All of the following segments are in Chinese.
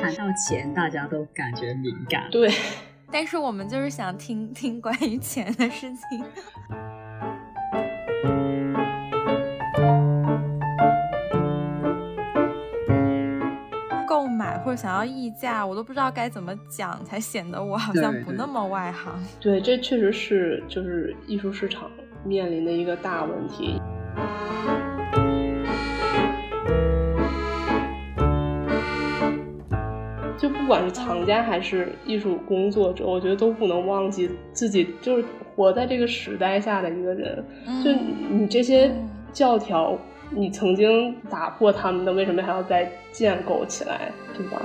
谈到钱，大家都感觉敏感。对，但是我们就是想听听关于钱的事情。购买或者想要议价，我都不知道该怎么讲才显得我好像不那么外行。对，这确实是就是艺术市场面临的一个大问题。就不管是藏家还是艺术工作者，我觉得都不能忘记自己就是活在这个时代下的一个人。就你这些教条，你曾经打破他们的，为什么还要再建构起来，对吧？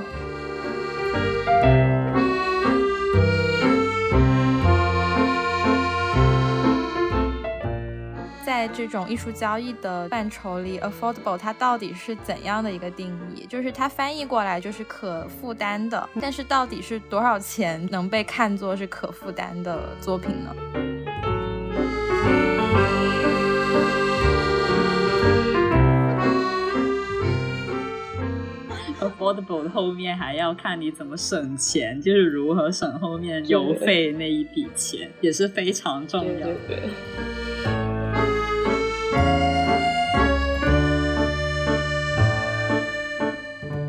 在这种艺术交易的范畴里，affordable 它到底是怎样的一个定义？就是它翻译过来就是可负担的，但是到底是多少钱能被看作是可负担的作品呢？affordable 的后面还要看你怎么省钱，就是如何省后面邮费那一笔钱，也是非常重要。对对对。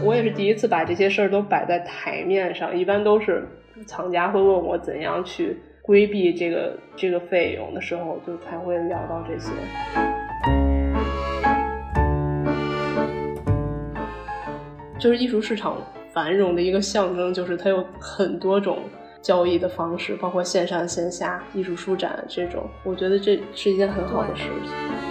我也是第一次把这些事儿都摆在台面上，一般都是厂家会问我怎样去规避这个这个费用的时候，就才会聊到这些。就是艺术市场繁荣的一个象征，就是它有很多种交易的方式，包括线上线下、艺术书展这种，我觉得这是一件很好的事情。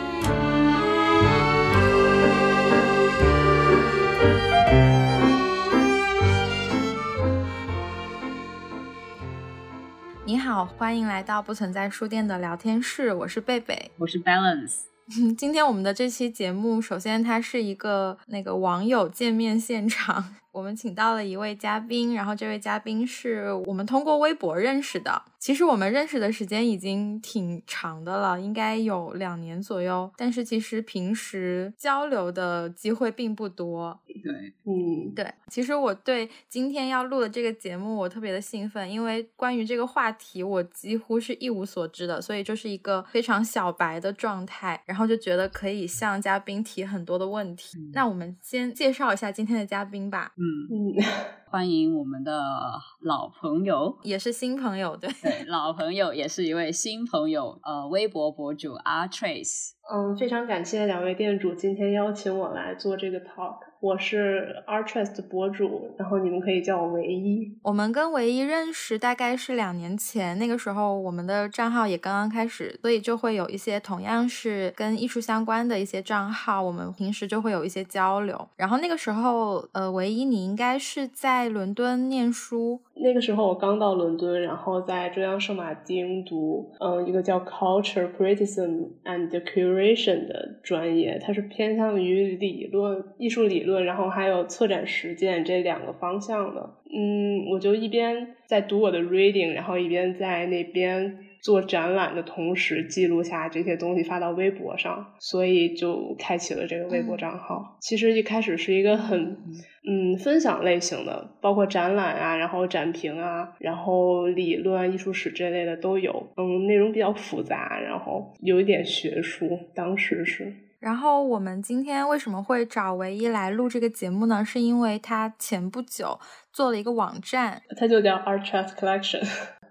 你好，欢迎来到不存在书店的聊天室，我是贝贝，我是 Balance。今天我们的这期节目，首先它是一个那个网友见面现场。我们请到了一位嘉宾，然后这位嘉宾是我们通过微博认识的。其实我们认识的时间已经挺长的了，应该有两年左右。但是其实平时交流的机会并不多。对，嗯，对。其实我对今天要录的这个节目，我特别的兴奋，因为关于这个话题，我几乎是一无所知的，所以就是一个非常小白的状态。然后就觉得可以向嘉宾提很多的问题。那我们先介绍一下今天的嘉宾吧。嗯嗯，欢迎我们的老朋友，也是新朋友，对。对，老朋友也是一位新朋友，呃，微博博主 R Trace。嗯，非常感谢两位店主今天邀请我来做这个 talk。我是 Artrest 的博主，然后你们可以叫我唯一。我们跟唯一认识大概是两年前，那个时候我们的账号也刚刚开始，所以就会有一些同样是跟艺术相关的一些账号，我们平时就会有一些交流。然后那个时候，呃，唯一你应该是在伦敦念书。那个时候我刚到伦敦，然后在中央圣马丁读，嗯，一个叫 Culture Criticism and Curation 的专业，它是偏向于理论、艺术理论，然后还有策展实践这两个方向的。嗯，我就一边在读我的 reading，然后一边在那边做展览的同时记录下这些东西发到微博上，所以就开启了这个微博账号。其实一开始是一个很嗯分享类型的，包括展览啊，然后展评啊，然后理论、艺术史这类的都有。嗯，内容比较复杂，然后有一点学术。当时是。然后我们今天为什么会找唯一来录这个节目呢？是因为他前不久做了一个网站，它就叫 Art Trust Collection。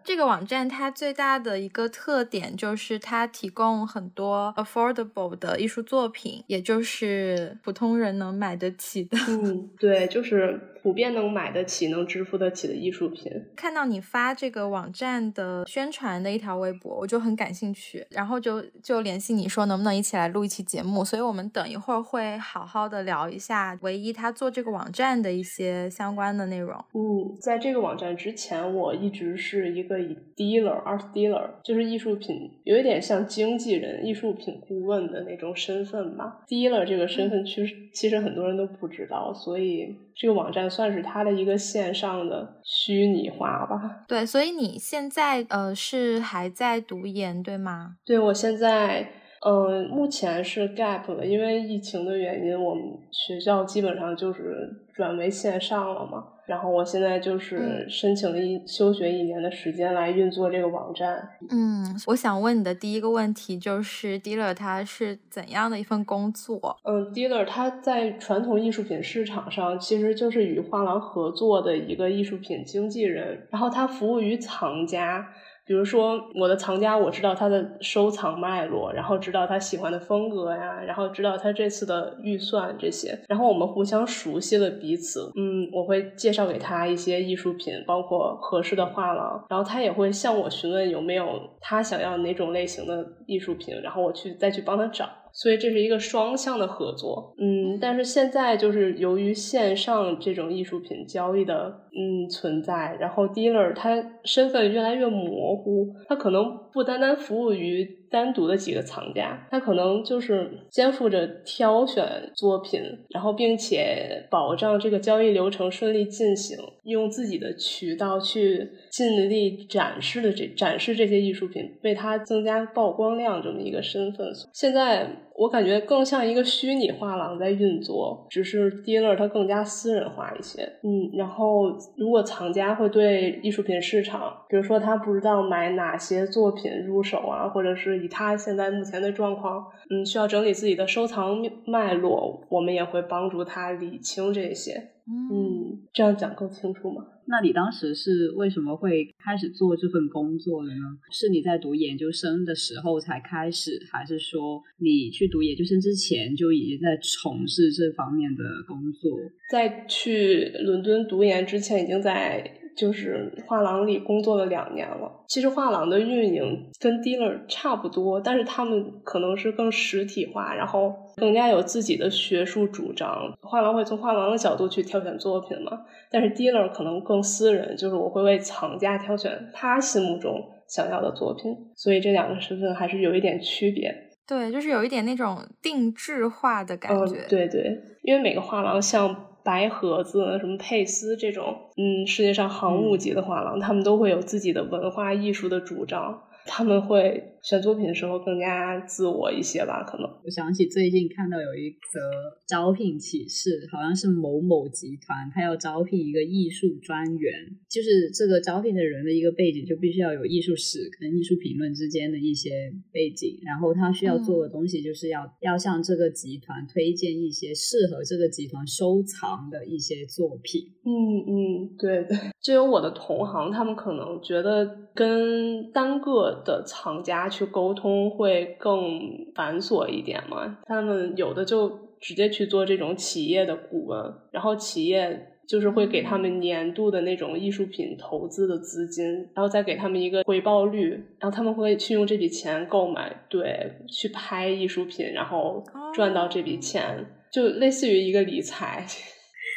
这个网站它最大的一个特点就是它提供很多 affordable 的艺术作品，也就是普通人能买得起的。嗯，对，就是普遍能买得起、能支付得起的艺术品。看到你发这个网站的宣传的一条微博，我就很感兴趣，然后就就联系你说能不能一起来录一期节目。所以我们等一会儿会好好的聊一下唯一他做这个网站的一些相关的内容。嗯，在这个网站之前，我一直是一个以 dealer art dealer，就是艺术品，有一点像经纪人、艺术品顾问的那种身份吧。dealer 这个身份其实其实很多人都不知道，所以这个网站算是它的一个线上的虚拟化吧。对，所以你现在呃是还在读研对吗？对，我现在嗯，目前是 gap 了，因为疫情的原因，我们学校基本上就是转为线上了嘛。然后我现在就是申请了一休学一年的时间来运作这个网站。嗯，我想问你的第一个问题就是 dealer 他是怎样的一份工作？嗯，dealer 他在传统艺术品市场上其实就是与画廊合作的一个艺术品经纪人，然后他服务于藏家。比如说，我的藏家，我知道他的收藏脉络，然后知道他喜欢的风格呀，然后知道他这次的预算这些，然后我们互相熟悉了彼此。嗯，我会介绍给他一些艺术品，包括合适的画廊，然后他也会向我询问有没有他想要哪种类型的艺术品，然后我去再去帮他找。所以这是一个双向的合作，嗯，但是现在就是由于线上这种艺术品交易的嗯存在，然后 dealer 他身份越来越模糊，他可能不单单服务于。单独的几个藏家，他可能就是肩负着挑选作品，然后并且保障这个交易流程顺利进行，用自己的渠道去尽力展示的这展示这些艺术品，为它增加曝光量这么一个身份。现在。我感觉更像一个虚拟画廊在运作，只是 dealer 它更加私人化一些。嗯，然后如果藏家会对艺术品市场，比如说他不知道买哪些作品入手啊，或者是以他现在目前的状况，嗯，需要整理自己的收藏脉络，我们也会帮助他理清这些。嗯，这样讲更清楚吗？那你当时是为什么会开始做这份工作的呢？是你在读研究生的时候才开始，还是说你去读研究生之前就已经在从事这方面的工作？在去伦敦读研之前，已经在。就是画廊里工作了两年了。其实画廊的运营跟 dealer 差不多，但是他们可能是更实体化，然后更加有自己的学术主张。画廊会从画廊的角度去挑选作品嘛，但是 dealer 可能更私人，就是我会为藏家挑选他心目中想要的作品。所以这两个身份还是有一点区别。对，就是有一点那种定制化的感觉。对对，因为每个画廊像。白盒子、什么佩斯这种，嗯，世界上航母级的画廊，他们都会有自己的文化艺术的主张。他们会选作品的时候更加自我一些吧？可能我想起最近看到有一则招聘启事，好像是某某集团，他要招聘一个艺术专员，就是这个招聘的人的一个背景就必须要有艺术史跟艺术评论之间的一些背景，然后他需要做的东西就是要要向这个集团推荐一些适合这个集团收藏的一些作品。嗯嗯，对对，就有我的同行，他们可能觉得跟单个。的藏家去沟通会更繁琐一点嘛？他们有的就直接去做这种企业的顾问，然后企业就是会给他们年度的那种艺术品投资的资金，然后再给他们一个回报率，然后他们会去用这笔钱购买，对，去拍艺术品，然后赚到这笔钱，就类似于一个理财。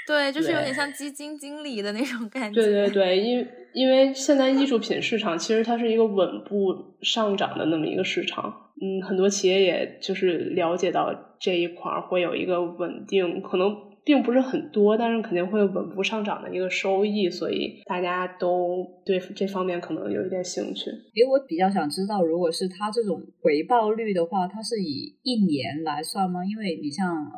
对，就是有点像基金经理的那种感觉。对对对，因因为现在艺术品市场其实它是一个稳步上涨的那么一个市场，嗯，很多企业也就是了解到这一块儿会有一个稳定，可能。并不是很多，但是肯定会稳步上涨的一个收益，所以大家都对这方面可能有一点兴趣。因为我比较想知道，如果是它这种回报率的话，它是以一年来算吗？因为你像呃，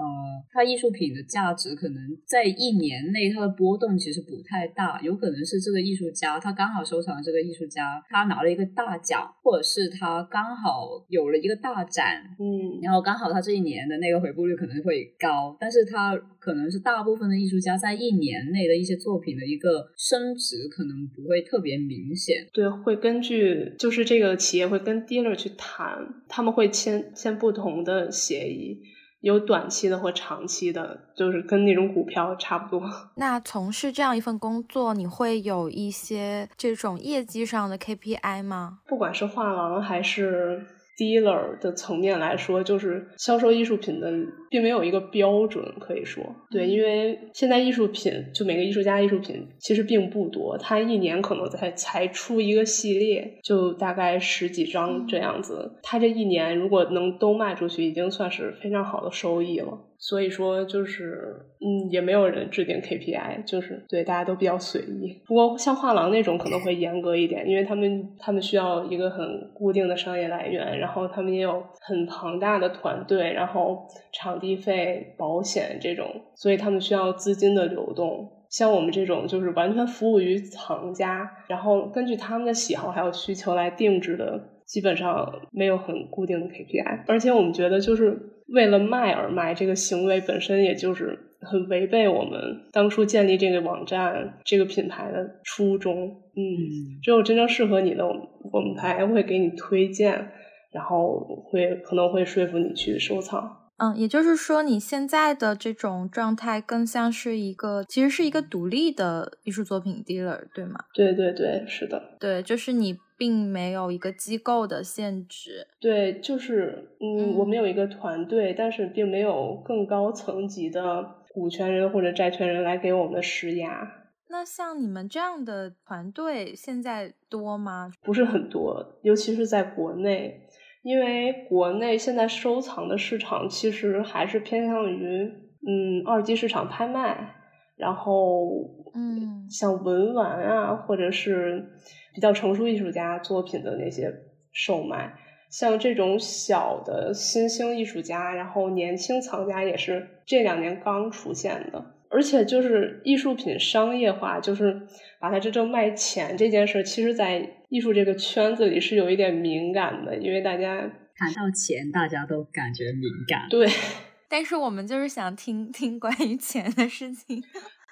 它艺术品的价值可能在一年内它的波动其实不太大，有可能是这个艺术家他刚好收藏了这个艺术家他拿了一个大奖，或者是他刚好有了一个大展，嗯，然后刚好他这一年的那个回报率可能会高，但是他可能。是大部分的艺术家在一年内的一些作品的一个升值，可能不会特别明显。对，会根据就是这个企业会跟 dealer 去谈，他们会签签不同的协议，有短期的或长期的，就是跟那种股票差不多。那从事这样一份工作，你会有一些这种业绩上的 KPI 吗？不管是画廊还是。Dealer 的层面来说，就是销售艺术品的，并没有一个标准可以说。对，因为现在艺术品就每个艺术家艺术品其实并不多，他一年可能才才出一个系列，就大概十几张这样子。他这一年如果能都卖出去，已经算是非常好的收益了。所以说就是嗯，也没有人制定 KPI，就是对大家都比较随意。不过像画廊那种可能会严格一点，因为他们他们需要一个很固定的商业来源，然后他们也有很庞大的团队，然后场地费、保险这种，所以他们需要资金的流动。像我们这种就是完全服务于藏家，然后根据他们的喜好还有需求来定制的，基本上没有很固定的 KPI。而且我们觉得，就是为了卖而卖这个行为本身，也就是很违背我们当初建立这个网站、这个品牌的初衷。嗯，只有真正适合你的，我们我们才会给你推荐，然后会可能会说服你去收藏。嗯，也就是说，你现在的这种状态更像是一个，其实是一个独立的艺术作品 dealer，对吗？对对对，是的。对，就是你并没有一个机构的限制。对，就是嗯，我们有一个团队，但是并没有更高层级的股权人或者债权人来给我们施压。那像你们这样的团队现在多吗？不是很多，尤其是在国内。因为国内现在收藏的市场其实还是偏向于嗯二级市场拍卖，然后嗯像文玩啊，或者是比较成熟艺术家作品的那些售卖，像这种小的新兴艺术家，然后年轻藏家也是这两年刚出现的。而且就是艺术品商业化，就是把它真正卖钱这件事，其实，在艺术这个圈子里是有一点敏感的，因为大家谈到钱，大家都感觉敏感。对，但是我们就是想听听关于钱的事情。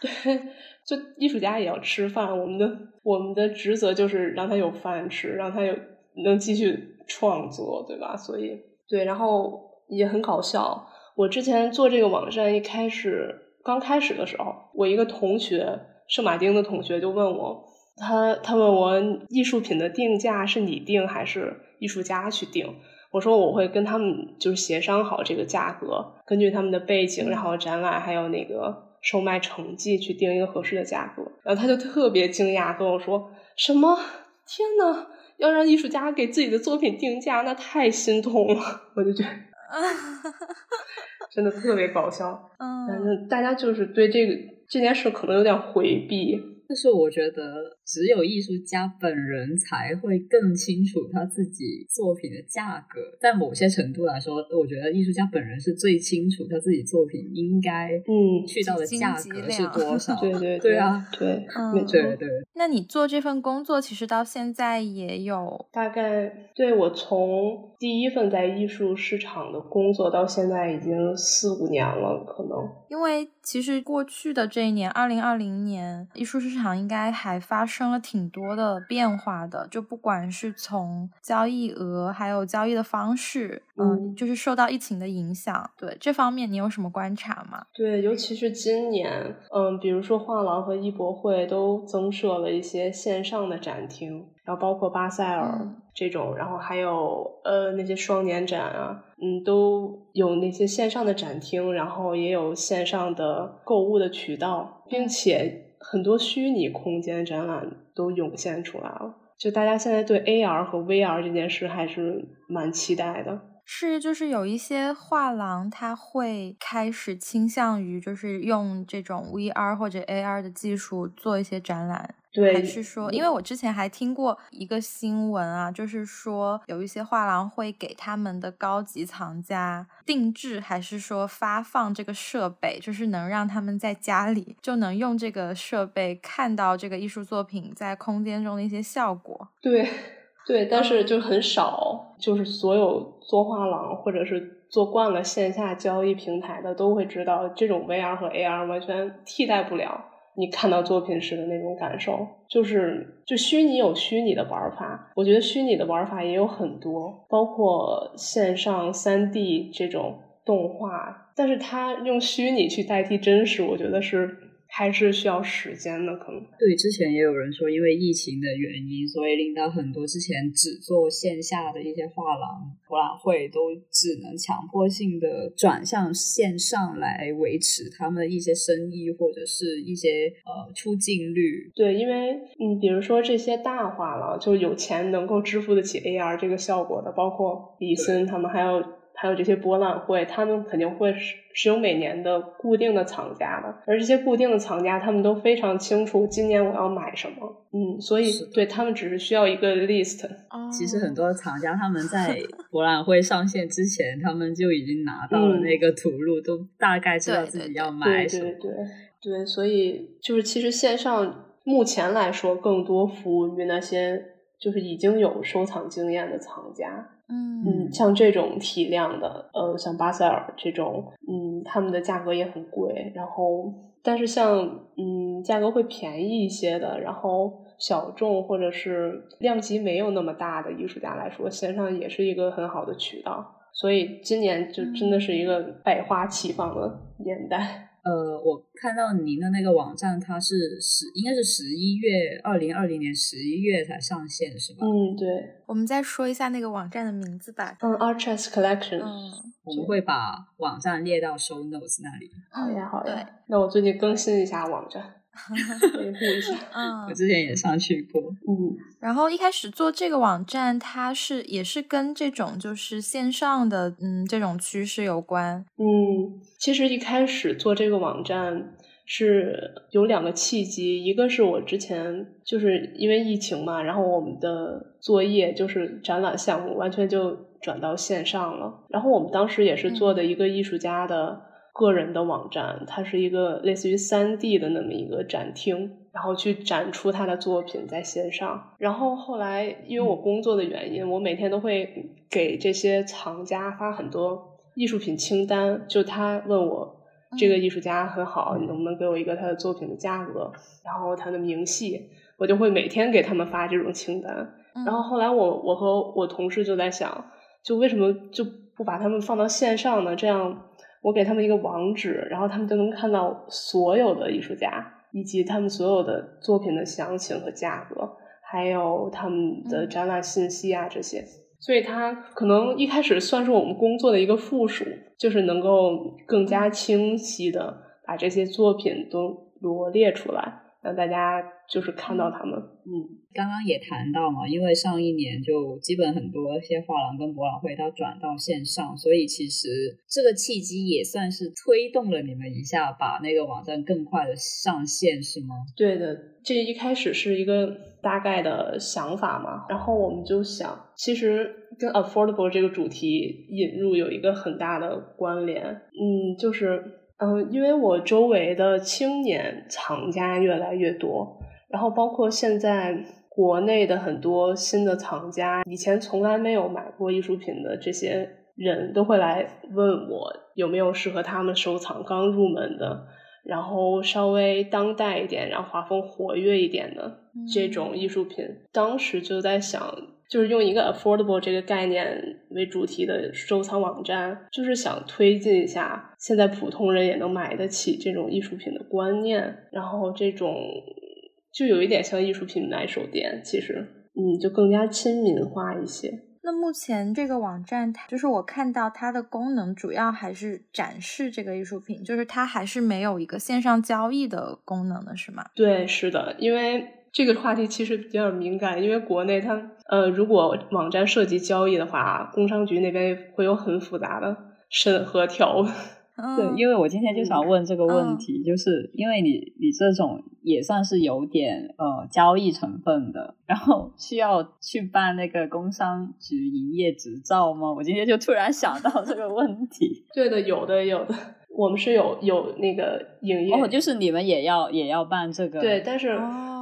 对，就艺术家也要吃饭，我们的我们的职责就是让他有饭吃，让他有能继续创作，对吧？所以，对，然后也很搞笑。我之前做这个网站一开始。刚开始的时候，我一个同学，圣马丁的同学就问我，他他问我艺术品的定价是你定还是艺术家去定？我说我会跟他们就是协商好这个价格，根据他们的背景，然后展览还有那个售卖成绩去定一个合适的价格。然后他就特别惊讶跟我说：“什么？天呐，要让艺术家给自己的作品定价，那太心痛了。”我就觉得。真的特别搞笑，嗯，反正大家就是对这个这件事可能有点回避。但是我觉得，只有艺术家本人才会更清楚他自己作品的价格。在某些程度来说，我觉得艺术家本人是最清楚他自己作品应该嗯去到的价格是多少。对对对啊，对，对对。那你做这份工作，其实到现在也有大概，对我从第一份在艺术市场的工作到现在已经四五年了，可能。因为其实过去的这一年，二零二零年，艺术市场应该还发生了挺多的变化的。就不管是从交易额，还有交易的方式，嗯，就是受到疫情的影响。对这方面，你有什么观察吗？对，尤其是今年，嗯，比如说画廊和艺博会都增设了一些线上的展厅。然后包括巴塞尔这种，然后还有呃那些双年展啊，嗯，都有那些线上的展厅，然后也有线上的购物的渠道，并且很多虚拟空间展览都涌现出来了。就大家现在对 AR 和 VR 这件事还是蛮期待的。是，就是有一些画廊，他会开始倾向于就是用这种 VR 或者 AR 的技术做一些展览。对，还是说，因为我之前还听过一个新闻啊，就是说有一些画廊会给他们的高级藏家定制，还是说发放这个设备，就是能让他们在家里就能用这个设备看到这个艺术作品在空间中的一些效果。对，对，但是就很少，就是所有做画廊或者是做惯了线下交易平台的都会知道，这种 VR 和 AR 完全替代不了。你看到作品时的那种感受，就是就虚拟有虚拟的玩法，我觉得虚拟的玩法也有很多，包括线上三 D 这种动画，但是它用虚拟去代替真实，我觉得是。还是需要时间的，可能对。之前也有人说，因为疫情的原因，所以令到很多之前只做线下的一些画廊、博览会，都只能强迫性的转向线上来维持他们的一些生意或者是一些呃出镜率。对，因为嗯，比如说这些大画廊，就有钱能够支付得起 AR 这个效果的，包括李森他们，还有。还有这些博览会，他们肯定会是是有每年的固定的藏家的，而这些固定的藏家，他们都非常清楚今年我要买什么，嗯，所以对他们只是需要一个 list。其实很多藏家他们在 博览会上线之前，他们就已经拿到了那个图录，都大概知道自己要买什么。对对对对，所以就是其实线上。目前来说，更多服务于那些就是已经有收藏经验的藏家。嗯嗯，像这种体量的，呃，像巴塞尔这种，嗯，他们的价格也很贵。然后，但是像嗯价格会便宜一些的，然后小众或者是量级没有那么大的艺术家来说，线上也是一个很好的渠道。所以今年就真的是一个百花齐放的年代。呃，我看到您的那个网站，它是十，应该是十一月二零二零年十一月才上线，是吧？嗯，对。我们再说一下那个网站的名字吧。嗯，Arches Collection。嗯，我们会把网站列到 Show Notes 那里。好呀，好呀。那我最近更新一下网站。维护一下，嗯，我之前也上去过，嗯。然后一开始做这个网站，它是也是跟这种就是线上的嗯这种趋势有关。嗯，其实一开始做这个网站是有两个契机，一个是我之前就是因为疫情嘛，然后我们的作业就是展览项目完全就转到线上了，然后我们当时也是做的一个艺术家的。个人的网站，它是一个类似于三 D 的那么一个展厅，然后去展出他的作品在线上。然后后来因为我工作的原因，我每天都会给这些藏家发很多艺术品清单，就他问我这个艺术家很好，你能不能给我一个他的作品的价格，然后他的明细，我就会每天给他们发这种清单。然后后来我我和我同事就在想，就为什么就不把他们放到线上呢？这样。我给他们一个网址，然后他们就能看到所有的艺术家以及他们所有的作品的详情和价格，还有他们的展览信息啊这些。所以它可能一开始算是我们工作的一个附属，就是能够更加清晰的把这些作品都罗列出来。让大家就是看到他们，嗯，刚刚也谈到嘛，因为上一年就基本很多一些画廊跟博览会都转到线上，所以其实这个契机也算是推动了你们一下，把那个网站更快的上线，是吗？对的，这一开始是一个大概的想法嘛，然后我们就想，其实跟 affordable 这个主题引入有一个很大的关联，嗯，就是。嗯，因为我周围的青年藏家越来越多，然后包括现在国内的很多新的藏家，以前从来没有买过艺术品的这些人都会来问我有没有适合他们收藏、刚入门的，然后稍微当代一点，然后画风活跃一点的这种艺术品。当时就在想。就是用一个 affordable 这个概念为主题的收藏网站，就是想推进一下现在普通人也能买得起这种艺术品的观念，然后这种就有一点像艺术品买手店，其实嗯，就更加亲民化一些。那目前这个网站，它就是我看到它的功能主要还是展示这个艺术品，就是它还是没有一个线上交易的功能的，是吗？对，是的，因为。这个话题其实比较敏感，因为国内它呃，如果网站涉及交易的话，工商局那边会有很复杂的审核条文。对，因为我今天就想问这个问题，就是因为你你这种也算是有点呃交易成分的，然后需要去办那个工商局营业执照吗？我今天就突然想到这个问题。对的，有的有的，我们是有有那个营业，哦，就是你们也要也要办这个。对，但是。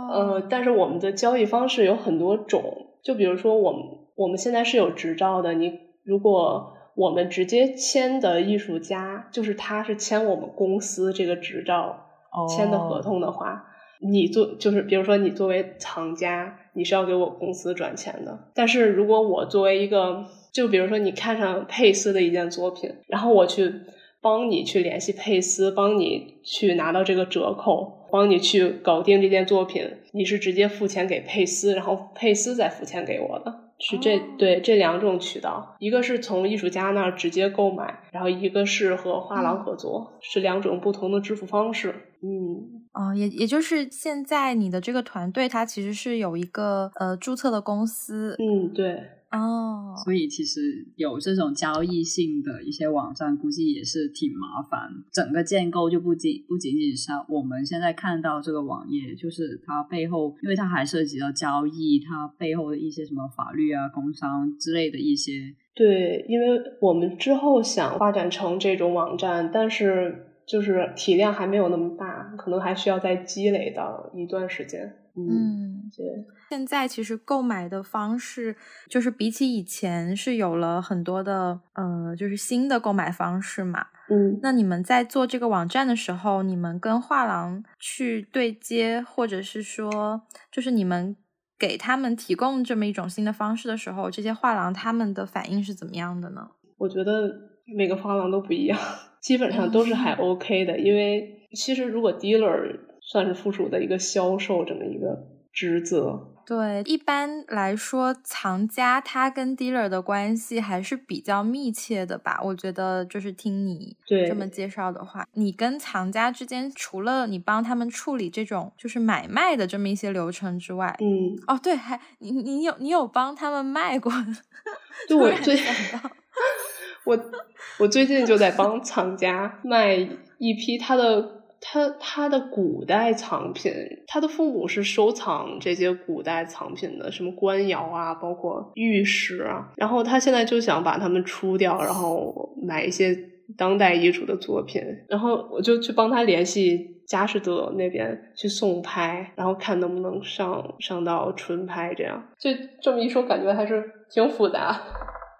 呃，但是我们的交易方式有很多种，就比如说我们我们现在是有执照的，你如果我们直接签的艺术家，就是他是签我们公司这个执照签的合同的话，你做就是比如说你作为藏家，你是要给我公司转钱的。但是如果我作为一个，就比如说你看上佩斯的一件作品，然后我去帮你去联系佩斯，帮你去拿到这个折扣。帮你去搞定这件作品，你是直接付钱给佩斯，然后佩斯再付钱给我的，是这对这两种渠道，一个是从艺术家那儿直接购买，然后一个是和画廊合作，是两种不同的支付方式。嗯，哦，也也就是现在你的这个团队，它其实是有一个呃注册的公司。嗯，对。哦，所以其实有这种交易性的一些网站，估计也是挺麻烦。整个建构就不仅不仅仅是我们现在看到这个网页，就是它背后，因为它还涉及到交易，它背后的一些什么法律啊、工商之类的一些。对，因为我们之后想发展成这种网站，但是就是体量还没有那么大，可能还需要再积累到一段时间。嗯，对。现在其实购买的方式，就是比起以前是有了很多的，呃，就是新的购买方式嘛。嗯，那你们在做这个网站的时候，你们跟画廊去对接，或者是说，就是你们给他们提供这么一种新的方式的时候，这些画廊他们的反应是怎么样的呢？我觉得每个画廊都不一样，基本上都是还 OK 的，因为其实如果 dealer 算是附属的一个销售这么一个职责。对，一般来说，藏家他跟 dealer 的关系还是比较密切的吧？我觉得，就是听你这么介绍的话，你跟藏家之间，除了你帮他们处理这种就是买卖的这么一些流程之外，嗯，哦，对，还你你有你有帮他们卖过？对，我最我我最近就在帮藏家卖一批他的。他他的古代藏品，他的父母是收藏这些古代藏品的，什么官窑啊，包括玉石啊。然后他现在就想把它们出掉，然后买一些当代艺术的作品。然后我就去帮他联系佳士得那边去送拍，然后看能不能上上到纯拍。这样就这么一说，感觉还是挺复杂。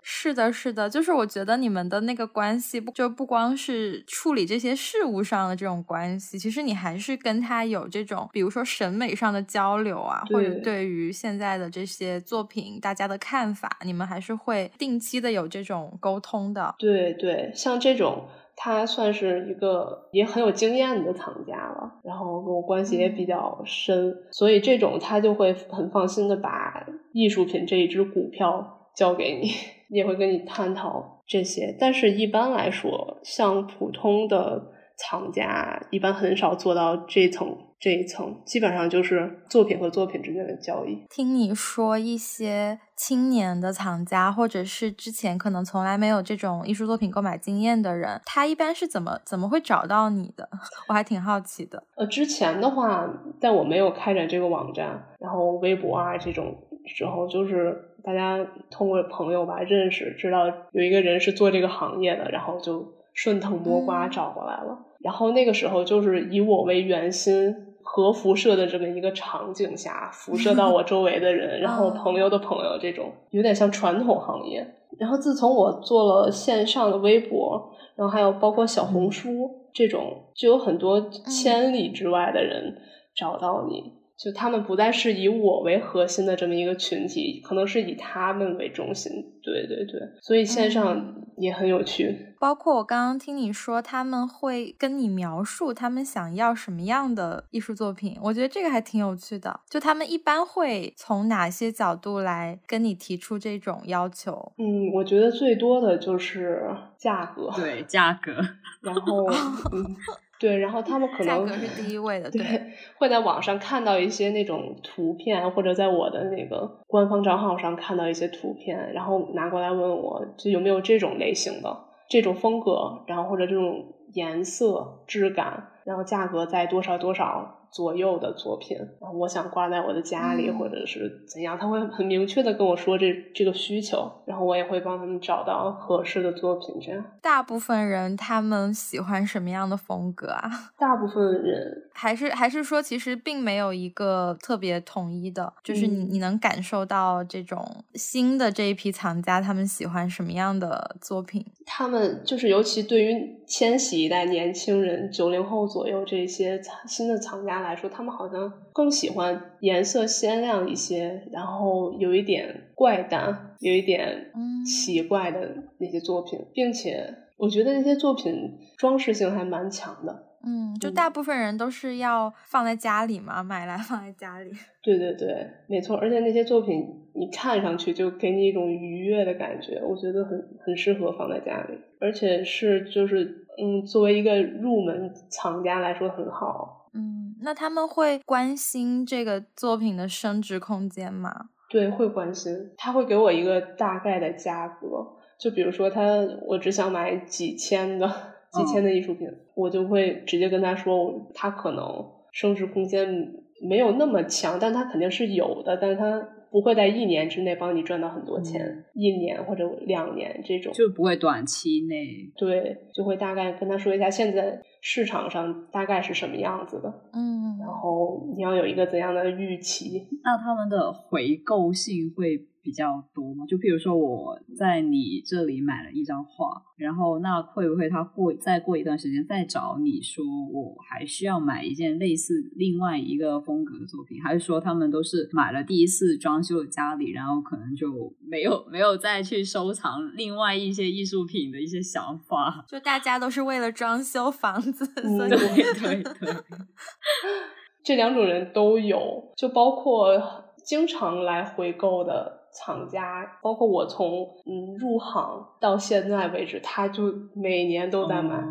是的，是的，就是我觉得你们的那个关系，不就不光是处理这些事物上的这种关系，其实你还是跟他有这种，比如说审美上的交流啊，或者对于现在的这些作品大家的看法，你们还是会定期的有这种沟通的。对对，像这种他算是一个也很有经验的藏家了，然后跟我关系也比较深，所以这种他就会很放心的把艺术品这一只股票交给你。也会跟你探讨这些，但是一般来说，像普通的藏家，一般很少做到这层这一层，基本上就是作品和作品之间的交易。听你说一些青年的藏家，或者是之前可能从来没有这种艺术作品购买经验的人，他一般是怎么怎么会找到你的？我还挺好奇的。呃，之前的话，在我没有开展这个网站，然后微博啊这种时候，就是。大家通过朋友吧认识，知道有一个人是做这个行业的，然后就顺藤摸瓜找过来了。然后那个时候就是以我为圆心，核辐射的这么一个场景下，辐射到我周围的人，然后朋友的朋友，这种有点像传统行业。然后自从我做了线上的微博，然后还有包括小红书这种，就有很多千里之外的人找到你。就他们不再是以我为核心的这么一个群体，可能是以他们为中心。对对对，所以线上也很有趣。包括我刚刚听你说，他们会跟你描述他们想要什么样的艺术作品，我觉得这个还挺有趣的。就他们一般会从哪些角度来跟你提出这种要求？嗯，我觉得最多的就是价格。对，价格。然后。对，然后他们可能价格是第一位的，对，会在网上看到一些那种图片，或者在我的那个官方账号上看到一些图片，然后拿过来问我，就有没有这种类型的、这种风格，然后或者这种颜色、质感，然后价格在多少多少。左右的作品，然后我想挂在我的家里，或者是怎样，他会很明确的跟我说这这个需求，然后我也会帮他们找到合适的作品。这样，大部分人他们喜欢什么样的风格啊？大部分人 还是还是说，其实并没有一个特别统一的，就是你你能感受到这种新的这一批藏家他们喜欢什么样的作品？他们就是尤其对于千禧一代年轻人，九零后左右这些新的藏家。来说，他们好像更喜欢颜色鲜亮一些，然后有一点怪诞，有一点奇怪的那些作品，并且我觉得那些作品装饰性还蛮强的。嗯，就大部分人都是要放在家里嘛，买来放在家里。对对对，没错。而且那些作品你看上去就给你一种愉悦的感觉，我觉得很很适合放在家里，而且是就是嗯，作为一个入门藏家来说很好。嗯，那他们会关心这个作品的升值空间吗？对，会关心，他会给我一个大概的价格。就比如说他，我只想买几千的、几千的艺术品，我就会直接跟他说，他可能升值空间没有那么强，但他肯定是有的，但是他。不会在一年之内帮你赚到很多钱，一年或者两年这种就不会短期内。对，就会大概跟他说一下现在市场上大概是什么样子的，嗯，然后你要有一个怎样的预期。那他们的回购性会？比较多嘛，就比如说我在你这里买了一张画，然后那会不会他过再过一段时间再找你说我还需要买一件类似另外一个风格的作品，还是说他们都是买了第一次装修家里，然后可能就没有没有再去收藏另外一些艺术品的一些想法？就大家都是为了装修房子，所以对对对，这两种人都有，就包括经常来回购的。厂家包括我从嗯入行到现在为止，他就每年都在买。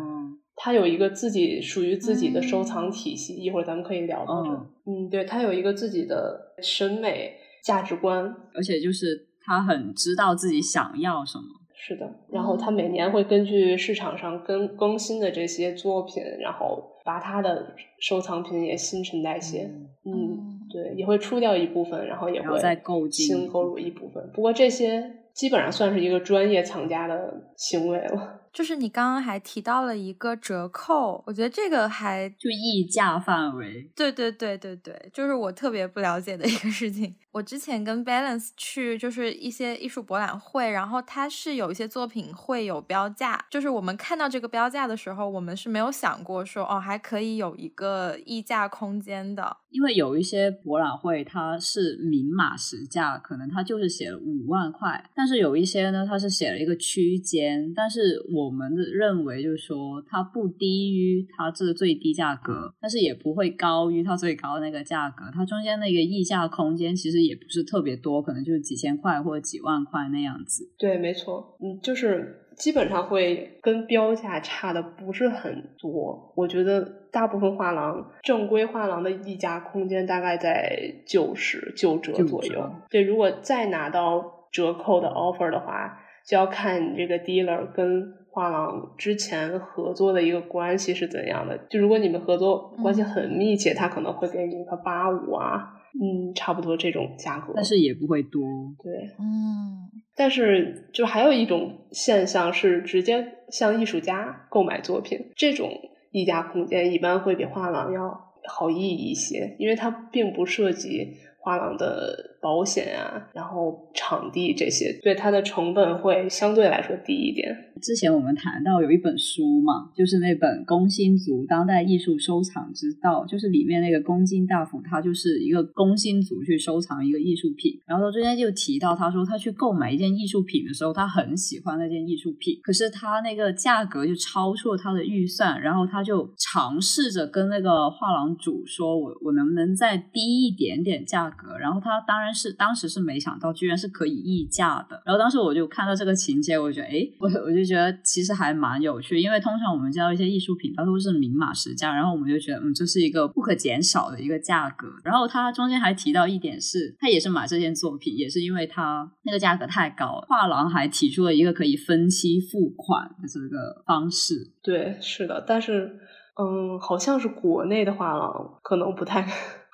他有一个自己属于自己的收藏体系，一会儿咱们可以聊到这。嗯，对他有一个自己的审美价值观，而且就是他很知道自己想要什么。是的，然后他每年会根据市场上更更新的这些作品，然后把他的收藏品也新陈代谢。嗯。对，也会出掉一部分，然后也会再购进新购入一部分。不过这些基本上算是一个专业藏家的行为了。就是你刚刚还提到了一个折扣，我觉得这个还就溢价范围。对对对对对，就是我特别不了解的一个事情。我之前跟 Balance 去就是一些艺术博览会，然后它是有一些作品会有标价，就是我们看到这个标价的时候，我们是没有想过说哦还可以有一个溢价空间的，因为有一些博览会它是明码实价，可能它就是写了五万块，但是有一些呢它是写了一个区间，但是我们的认为就是说它不低于它这个最低价格，但是也不会高于它最高那个价格，它中间那个溢价空间其实。也不是特别多，可能就是几千块或者几万块那样子。对，没错，嗯，就是基本上会跟标价差的不是很多。我觉得大部分画廊正规画廊的溢价空间大概在九十九折左右。对，如果再拿到折扣的 offer 的话，就要看你这个 dealer 跟画廊之前合作的一个关系是怎样的。就如果你们合作关系很密切，他可能会给你一个八五啊。嗯，差不多这种价格，但是也不会多。对，嗯，但是就还有一种现象是直接向艺术家购买作品，这种溢价空间一般会比画廊要好意一些，因为它并不涉及。画廊的保险啊，然后场地这些，对它的成本会相对来说低一点。之前我们谈到有一本书嘛，就是那本《工薪族当代艺术收藏之道》，就是里面那个工薪大夫，他就是一个工薪族去收藏一个艺术品。然后他中间就提到，他说他去购买一件艺术品的时候，他很喜欢那件艺术品，可是他那个价格就超出了他的预算，然后他就尝试着跟那个画廊主说：“我我能不能再低一点点价格？”然后他当然是当时是没想到，居然是可以溢价的。然后当时我就看到这个情节，我觉得，哎，我我就觉得其实还蛮有趣，因为通常我们见到一些艺术品，它都是明码实价，然后我们就觉得，嗯，这是一个不可减少的一个价格。然后他中间还提到一点是，他也是买这件作品，也是因为他那个价格太高了，画廊还提出了一个可以分期付款的这个方式。对，是的，但是，嗯，好像是国内的画廊可能不太。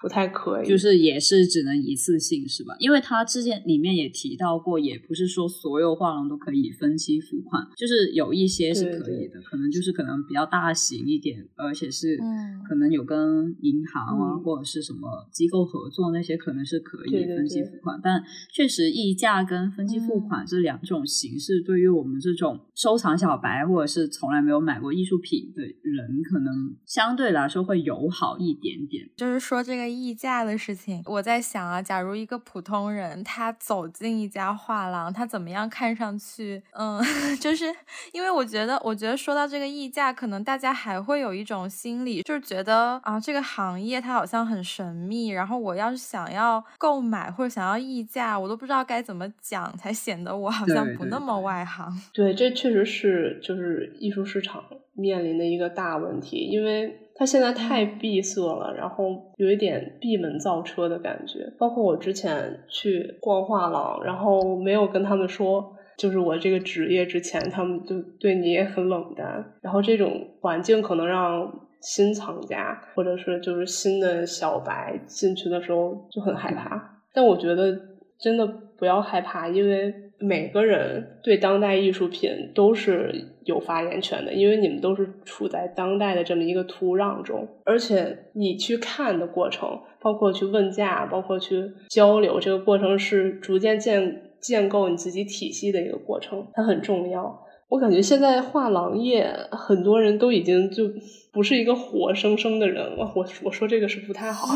不太可以，就是也是只能一次性是吧？因为他之前里面也提到过，也不是说所有画廊都可以分期付款，就是有一些是可以的，可能就是可能比较大型一点，而且是可能有跟银行啊或者是什么机构合作那些，可能是可以分期付款。但确实溢价跟分期付款这两种形式，对于我们这种收藏小白或者是从来没有买过艺术品的人，可能相对来说会友好一点点。就是说这个。溢价的事情，我在想啊，假如一个普通人他走进一家画廊，他怎么样看上去？嗯，就是因为我觉得，我觉得说到这个溢价，可能大家还会有一种心理，就是觉得啊，这个行业它好像很神秘，然后我要是想要购买或者想要溢价，我都不知道该怎么讲才显得我好像不那么外行。对，这确实是就是艺术市场面临的一个大问题，因为。它现在太闭塞了，然后有一点闭门造车的感觉。包括我之前去逛画廊，然后没有跟他们说。就是我这个职业之前，他们就对你也很冷淡，然后这种环境可能让新藏家或者是就是新的小白进去的时候就很害怕。但我觉得真的不要害怕，因为每个人对当代艺术品都是有发言权的，因为你们都是处在当代的这么一个土壤中，而且你去看的过程，包括去问价，包括去交流，这个过程是逐渐建。建构你自己体系的一个过程，它很重要。我感觉现在画廊业很多人都已经就不是一个活生生的人了。我我说这个是不太好，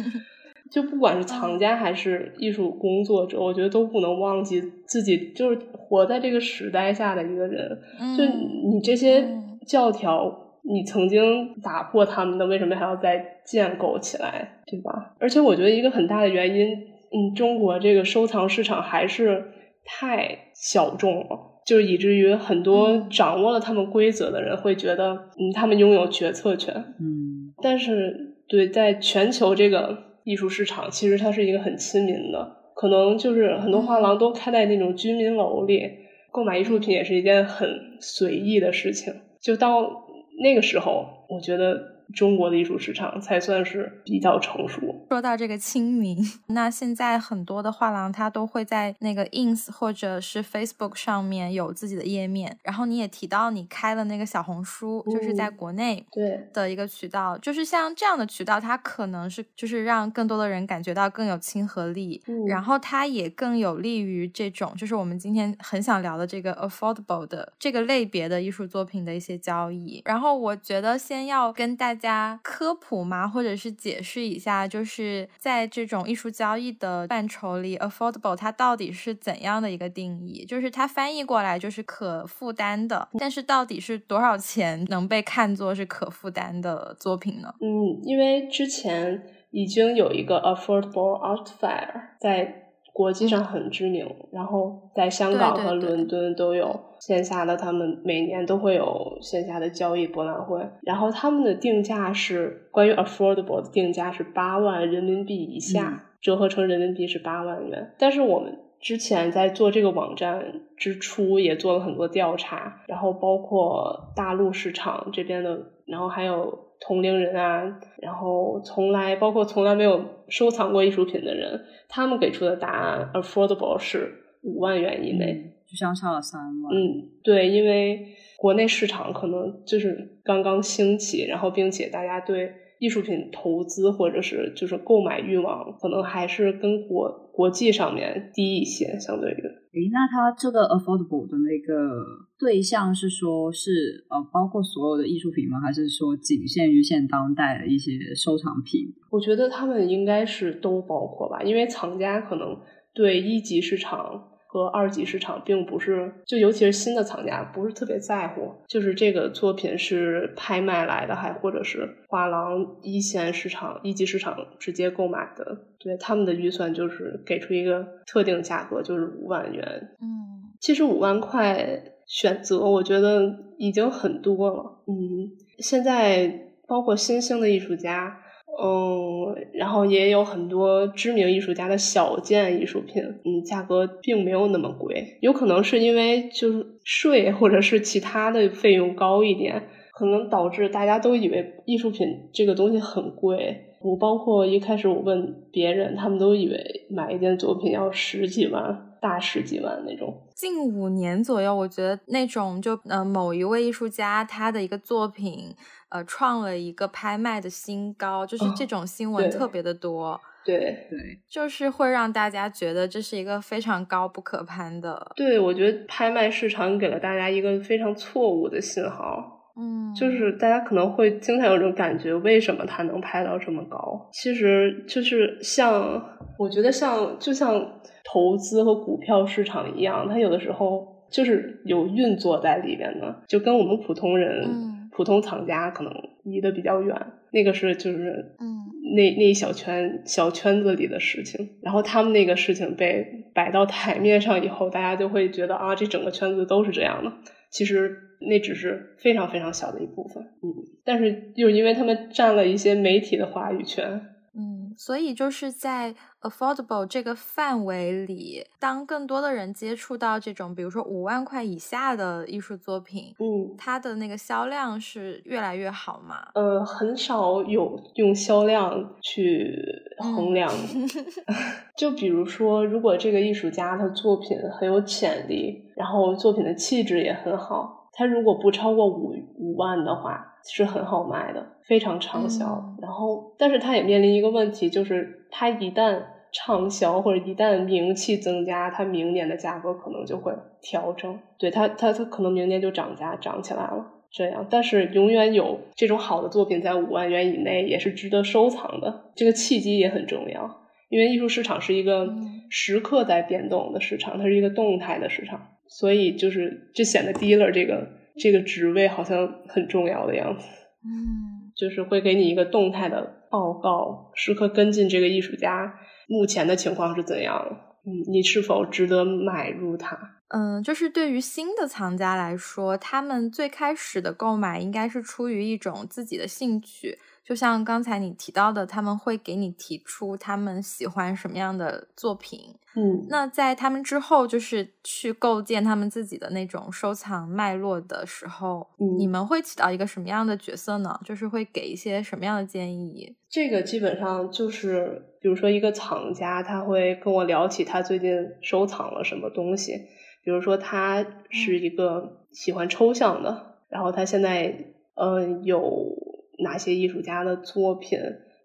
就不管是藏家还是艺术工作者，我觉得都不能忘记自己就是活在这个时代下的一个人。就你这些教条，你曾经打破他们的，为什么还要再建构起来，对吧？而且我觉得一个很大的原因。嗯，中国这个收藏市场还是太小众了，就是以至于很多掌握了他们规则的人会觉得，嗯，他们拥有决策权。嗯，但是对，在全球这个艺术市场，其实它是一个很亲民的，可能就是很多画廊都开在那种居民楼里，购买艺术品也是一件很随意的事情。就到那个时候，我觉得。中国的艺术市场才算是比较成熟。说到这个亲民，那现在很多的画廊它都会在那个 ins 或者是 Facebook 上面有自己的页面。然后你也提到你开了那个小红书，就是在国内对的一个渠道。就是像这样的渠道，它可能是就是让更多的人感觉到更有亲和力，然后它也更有利于这种就是我们今天很想聊的这个 affordable 的这个类别的艺术作品的一些交易。然后我觉得先要跟大家科普吗？或者是解释一下，就是在这种艺术交易的范畴里，affordable 它到底是怎样的一个定义？就是它翻译过来就是可负担的，但是到底是多少钱能被看作是可负担的作品呢？嗯，因为之前已经有一个 affordable art fair 在。国际上很知名，然后在香港和伦敦都有线下的，他们每年都会有线下的交易博览会。然后他们的定价是关于 affordable 的定价是八万人民币以下，折合成人民币是八万元。但是我们之前在做这个网站之初也做了很多调查，然后包括大陆市场这边的，然后还有。同龄人啊，然后从来包括从来没有收藏过艺术品的人，他们给出的答案，affordable 是五万元以内，就相差了三万。嗯，对，因为国内市场可能就是刚刚兴起，然后并且大家对。艺术品投资或者是就是购买欲望，可能还是跟国国际上面低一些，相对于。诶，那它这个 affordable 的那个对象是说，是呃，包括所有的艺术品吗？还是说仅限于现当代的一些收藏品？我觉得他们应该是都包括吧，因为藏家可能对一级市场。和二级市场并不是，就尤其是新的藏家不是特别在乎，就是这个作品是拍卖来的，还或者是画廊一线市场、一级市场直接购买的，对他们的预算就是给出一个特定价格，就是五万元。嗯，其实五万块选择，我觉得已经很多了。嗯，现在包括新兴的艺术家。嗯，然后也有很多知名艺术家的小件艺术品，嗯，价格并没有那么贵，有可能是因为就是税或者是其他的费用高一点，可能导致大家都以为艺术品这个东西很贵。我包括一开始我问别人，他们都以为买一件作品要十几万，大十几万那种。近五年左右，我觉得那种就呃某一位艺术家他的一个作品。呃，创了一个拍卖的新高，就是这种新闻特别的多。对对，就是会让大家觉得这是一个非常高不可攀的。对，我觉得拍卖市场给了大家一个非常错误的信号。嗯，就是大家可能会经常有种感觉，为什么它能拍到这么高？其实就是像，我觉得像就像投资和股票市场一样，它有的时候就是有运作在里边的，就跟我们普通人。普通藏家可能离得比较远，那个是就是，嗯，那那一小圈小圈子里的事情，然后他们那个事情被摆到台面上以后，大家就会觉得啊，这整个圈子都是这样的。其实那只是非常非常小的一部分。嗯，但是又因为他们占了一些媒体的话语权。嗯，所以就是在 affordable 这个范围里，当更多的人接触到这种，比如说五万块以下的艺术作品，嗯，它的那个销量是越来越好嘛？呃，很少有用销量去衡量。就比如说，如果这个艺术家他作品很有潜力，然后作品的气质也很好，他如果不超过五五万的话。是很好卖的，非常畅销。然后，但是它也面临一个问题，就是它一旦畅销或者一旦名气增加，它明年的价格可能就会调整。对它，它它可能明年就涨价涨起来了。这样，但是永远有这种好的作品在五万元以内也是值得收藏的。这个契机也很重要，因为艺术市场是一个时刻在变动的市场，它是一个动态的市场，所以就是就显得 dealer 这个。这个职位好像很重要的样子，嗯，就是会给你一个动态的报告，时刻跟进这个艺术家目前的情况是怎样，嗯，你是否值得买入它？嗯，就是对于新的藏家来说，他们最开始的购买应该是出于一种自己的兴趣。就像刚才你提到的，他们会给你提出他们喜欢什么样的作品。嗯，那在他们之后，就是去构建他们自己的那种收藏脉络的时候，你们会起到一个什么样的角色呢？就是会给一些什么样的建议？这个基本上就是，比如说一个藏家，他会跟我聊起他最近收藏了什么东西。比如说他是一个喜欢抽象的，然后他现在嗯有。哪些艺术家的作品，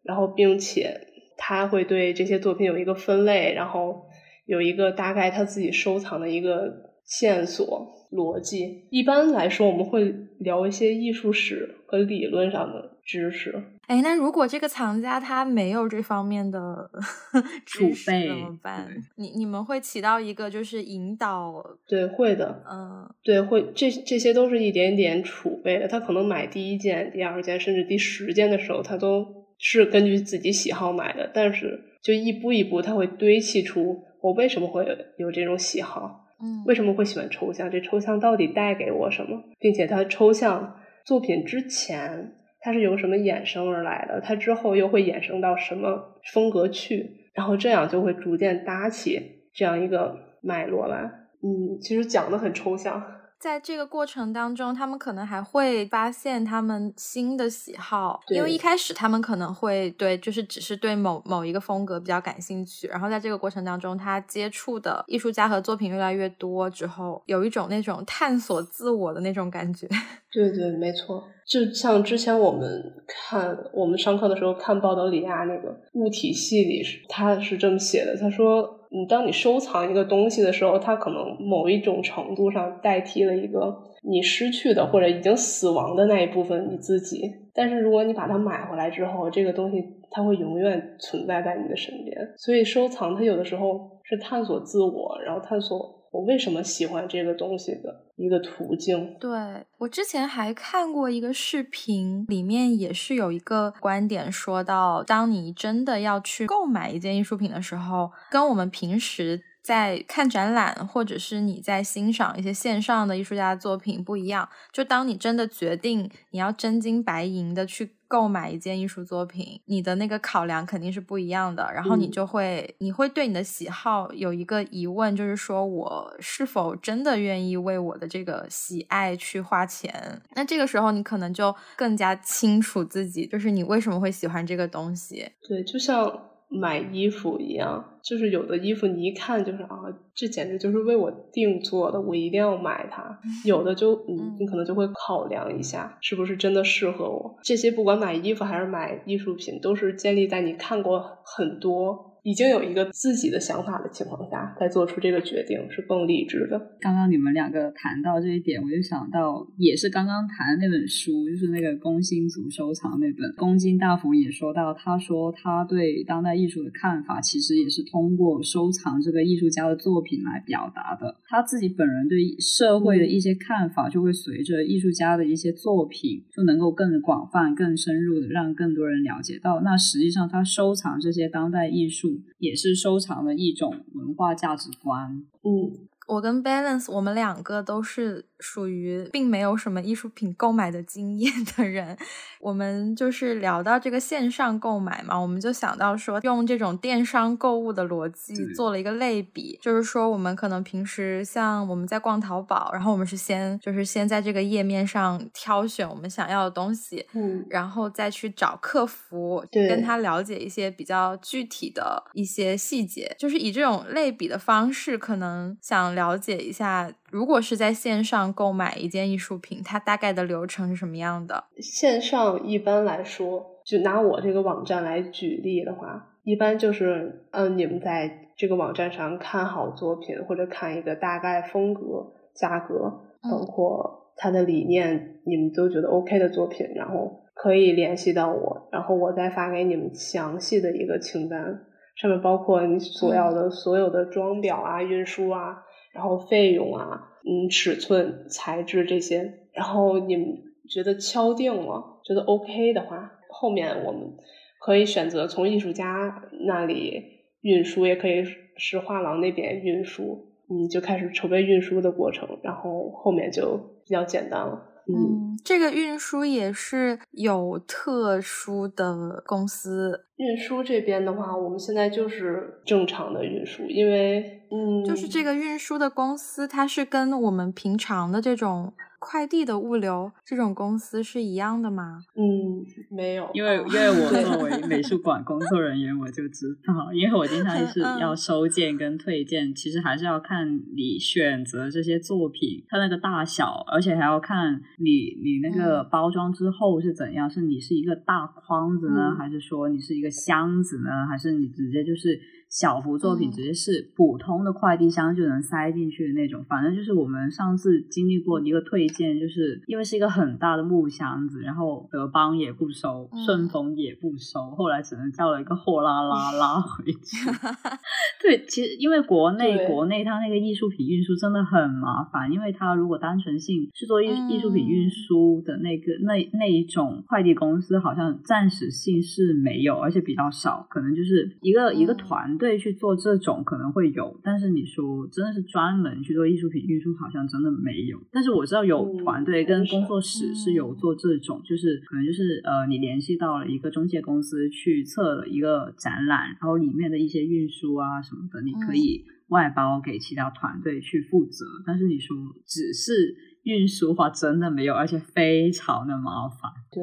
然后并且他会对这些作品有一个分类，然后有一个大概他自己收藏的一个线索逻辑。一般来说，我们会聊一些艺术史和理论上的知识。哎，那如果这个藏家他没有这方面的 储备怎么办？你你们会起到一个就是引导？对，会的，嗯，对，会这这些都是一点点储备的。他可能买第一件、第二件，甚至第十件的时候，他都是根据自己喜好买的。但是就一步一步，他会堆砌出我为什么会有这种喜好，嗯，为什么会喜欢抽象？这抽象到底带给我什么？并且它抽象作品之前。它是由什么衍生而来的？它之后又会衍生到什么风格去？然后这样就会逐渐搭起这样一个脉络来。嗯，其实讲的很抽象。在这个过程当中，他们可能还会发现他们新的喜好，因为一开始他们可能会对，就是只是对某某一个风格比较感兴趣。然后在这个过程当中，他接触的艺术家和作品越来越多之后，有一种那种探索自我的那种感觉。对对，没错。就像之前我们看我们上课的时候看鲍德里亚那个物体系里，他是这么写的，他说。你当你收藏一个东西的时候，它可能某一种程度上代替了一个你失去的或者已经死亡的那一部分你自己。但是如果你把它买回来之后，这个东西它会永远存在在你的身边。所以收藏它有的时候是探索自我，然后探索。我为什么喜欢这个东西的一个途径？对我之前还看过一个视频，里面也是有一个观点说到，当你真的要去购买一件艺术品的时候，跟我们平时在看展览或者是你在欣赏一些线上的艺术家的作品不一样。就当你真的决定你要真金白银的去。购买一件艺术作品，你的那个考量肯定是不一样的。然后你就会，你会对你的喜好有一个疑问，就是说我是否真的愿意为我的这个喜爱去花钱？那这个时候你可能就更加清楚自己，就是你为什么会喜欢这个东西。对，就像。买衣服一样，就是有的衣服你一看就是啊，这简直就是为我定做的，我一定要买它。有的就你你可能就会考量一下，是不是真的适合我。这些不管买衣服还是买艺术品，都是建立在你看过很多。已经有一个自己的想法的情况下，再做出这个决定是更理智的。刚刚你们两个谈到这一点，我就想到，也是刚刚谈的那本书，就是那个工薪族收藏那本。工薪大辅也说到，他说他对当代艺术的看法，其实也是通过收藏这个艺术家的作品来表达的。他自己本人对社会的一些看法，就会随着艺术家的一些作品，就能够更广泛、更深入的让更多人了解到。那实际上，他收藏这些当代艺术。也是收藏的一种文化价值观。嗯，我跟 Balance，我们两个都是属于并没有什么艺术品购买的经验的人。我们就是聊到这个线上购买嘛，我们就想到说，用这种电商购物的逻辑做了一个类比，就是说，我们可能平时像我们在逛淘宝，然后我们是先就是先在这个页面上挑选我们想要的东西，嗯，然后再去找客服，对。跟他了解一些比较具体的一些细节，就是以这种类比的方式，可能想了解一下，如果是在线上购买一件艺术品，它大概的流程是什么样的？线上一般来说，就拿我这个网站来举例的话，一般就是，嗯，你们在这个网站上看好作品，或者看一个大概风格、价格，嗯。包括它的理念，你们都觉得 OK 的作品，然后可以联系到我，然后我再发给你们详细的一个清单，上面包括你所要的所有的装裱啊、运输啊，然后费用啊，嗯，尺寸、材质这些，然后你们觉得敲定了，觉得 OK 的话，后面我们可以选择从艺术家那里运输，也可以是画廊那边运输，嗯，就开始筹备运输的过程，然后后面就比较简单了。嗯，嗯，这个运输也是有特殊的公司，运输这边的话，我们现在就是正常的运输，因为嗯，就是这个运输的公司，它是跟我们平常的这种快递的物流这种公司是一样的吗？嗯没有，因为啊 因为我对。作为美术馆工作人员，我就知道，因为我经常是嗯要收件跟退件，其实还是要看你选择这些作品它那个大小，而且还要看你你那个嗯。包装之后是怎样，是你是一个大筐子呢，嗯。还是说你是一个箱子呢，还是你直接就是小幅作品嗯直接是普通的快递箱就能塞进去的那种？反正就是我们上次经历过一个推荐，就是因为是一个很大的木箱子，然后德邦也不收，嗯顺丰也不收，后来只能叫了一个货拉拉 拉回去。对，其实因为国内国内它那个艺术品运输真的很麻烦，因为它如果单纯性是做艺嗯艺术品运输的那个那那一种快递公司，好像暂时性是没有，而且比较少，可能就是一个一个嗯团队去做这种可能会有，但是你说真的是专门去做艺术品运输，好像真的没有。但是我知道有嗯团队跟工作室是有嗯做这种，就是可能就是呃，你联系到了一个中介公司去测了一个展览，然后里面的一些运输啊什么的，你可嗯以外包给其他团队去负责。但是你说只是运输的话，真的没有，而且非常的麻烦。对。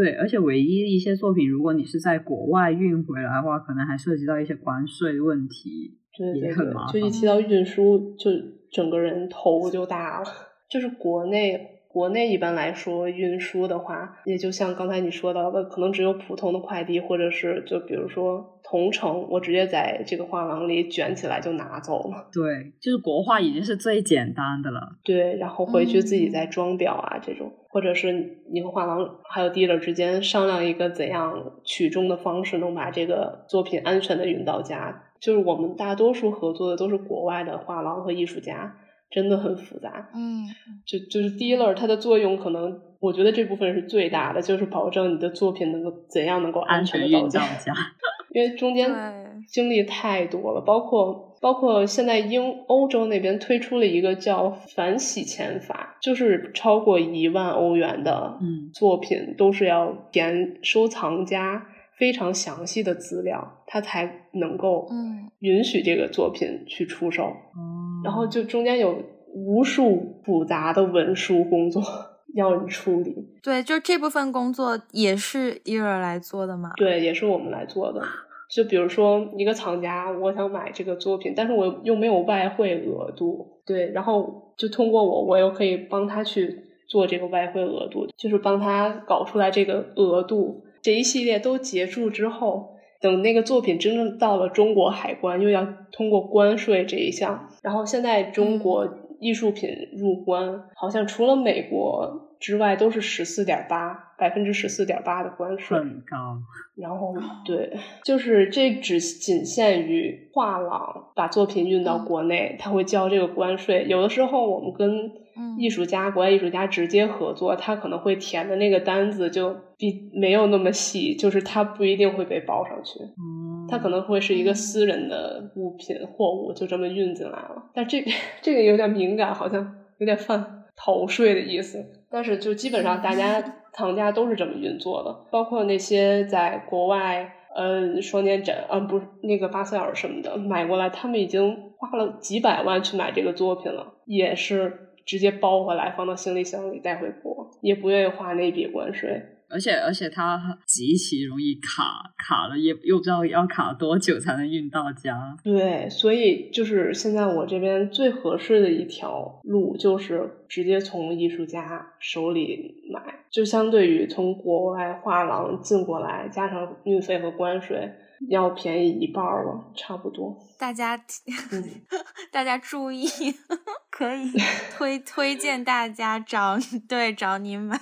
对，而且唯一一些作品，如果你是在国外运回来的话，可能还涉及到一些关税问题。对对对也很麻，烦就一提到运输，就整个人头就大了。就是国内，国内一般来说运输的话，也就像刚才你说到的，可能只有普通的快递，或者是就比如说同城，我直接在这个画廊里卷起来就拿走了。对，就是国画已经是最简单的了。对，然后回去自己嗯再装裱啊，这种，或者是你和画廊还有 dealer 之间商量一个怎样取中的方式，能把这个作品安全的运到家。就是我们大多数合作的都是国外的画廊和艺术家，真的很复杂。嗯就就是 dealer 它的作用可能，我觉得这部分是最大的，就是保证你的作品能够怎样能够安全全运到的到家。因为中间经历太多了，包括包括现在英欧洲那边推出了一个叫反洗钱法，就是超过一万欧元的嗯作品都是要填收藏家非常详细的资料，他才能够嗯允许这个作品去出售。哦，然后就中间有无数复杂的文书工作 要你处理，对，就这部分工作也是 dealer 来做的嘛。对，也是我们来做的。就比如说一个藏家，我想买这个作品，但是我又没有外汇额度，对，然后就通过我，我又可以帮他去做这个外汇额度，就是帮他搞出来这个额度。这一系列都结束之后，等那个作品真正到了中国海关，又要通过关税这一项，然后现在中国艺术品入关，好像除了美国之外，都是十四点八百分之十四点八的关税。很高。然后对，就是这只仅限于画廊把作品运到嗯国内，他会交这个关税。有的时候我们跟嗯艺术家、国外艺术家直接合作，他可能会填的那个单子就比没有那么细，就是他不一定会被包上去。嗯，它可能会是一个私人的物品货物，就这么运进来了。但这个这个有点敏感，好像有点犯逃税的意思。但是就基本上大家 藏家都是这么运作的，包括那些在国外，嗯，双年展啊，不是那个巴塞尔什么的买过来，他们已经花了几百万去买这个作品了，也是直接包回来放到行李箱里带回国，也不愿意花那笔关税。而且而且它极其容易卡，卡了也又不知道要卡多久才能运到家。对，所以就是现在我这边最合适的一条路就是直接从艺术家手里买，就相对于从国外画廊进过来，加上运费和关税，要便宜一半了，差不多。大家，大家注意，可以 推推荐大家找对找你买。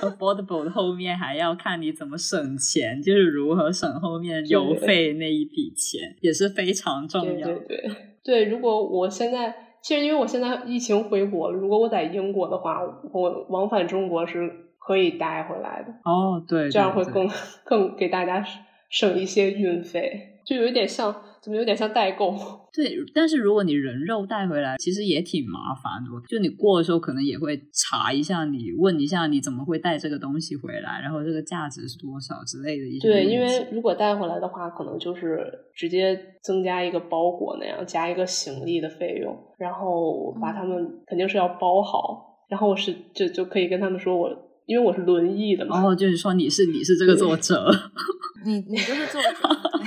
Affordable 的后面还要看你怎么省钱，就是如何省后面邮费那一笔钱，也是非常重要。对对对，如果我现在其实因为我现在疫情回国了，如果我在英国的话，我往返中国是可以带回来的。哦，对，这样会更更给大家省一些运费，就有一点像。怎么有点像代购？对，但是如果你人肉带回来，其实也挺麻烦的。就你过的时候，可能也会查一下，你问一下你怎么会带这个东西回来，然后这个价值是多少之类的一些。对，因为如果带回来的话，可能就是直接增加一个包裹那样，加一个行李的费用，然后把他们肯定是要包好，然后是就就可以跟他们说我，因为我是轮椅的嘛。然后就是说你是你是这个作者，你你就是作者。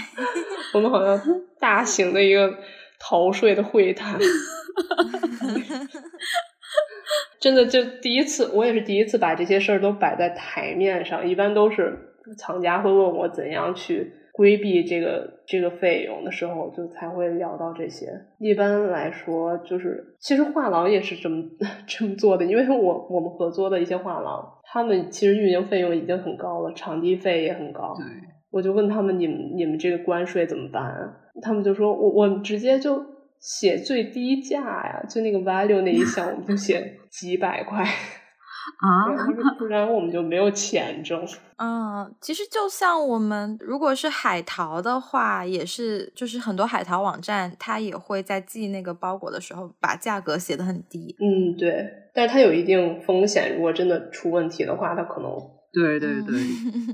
我们好像大型的一个逃税的会谈，真的就第一次，我也是第一次把这些事儿都摆在台面上。一般都是厂家会问我怎样去规避这个这个费用的时候，就才会聊到这些。一般来说，就是其实画廊也是这么这么做的，因为我我们合作的一些画廊，他们其实运营费用已经很高了，场地费也很高。对。我就问他们，你们你们这个关税怎么办啊？他们就说，我我直接就写最低价呀，就那个 value 那一项，我们就写几百块 啊，不然我们就没有钱挣。嗯，其实就像我们如果是海淘的话，也是，就是很多海淘网站，它也会在寄那个包裹的时候把价格写的很低。嗯，对，但是它有一定风险，如果真的出问题的话，它可能。对对对，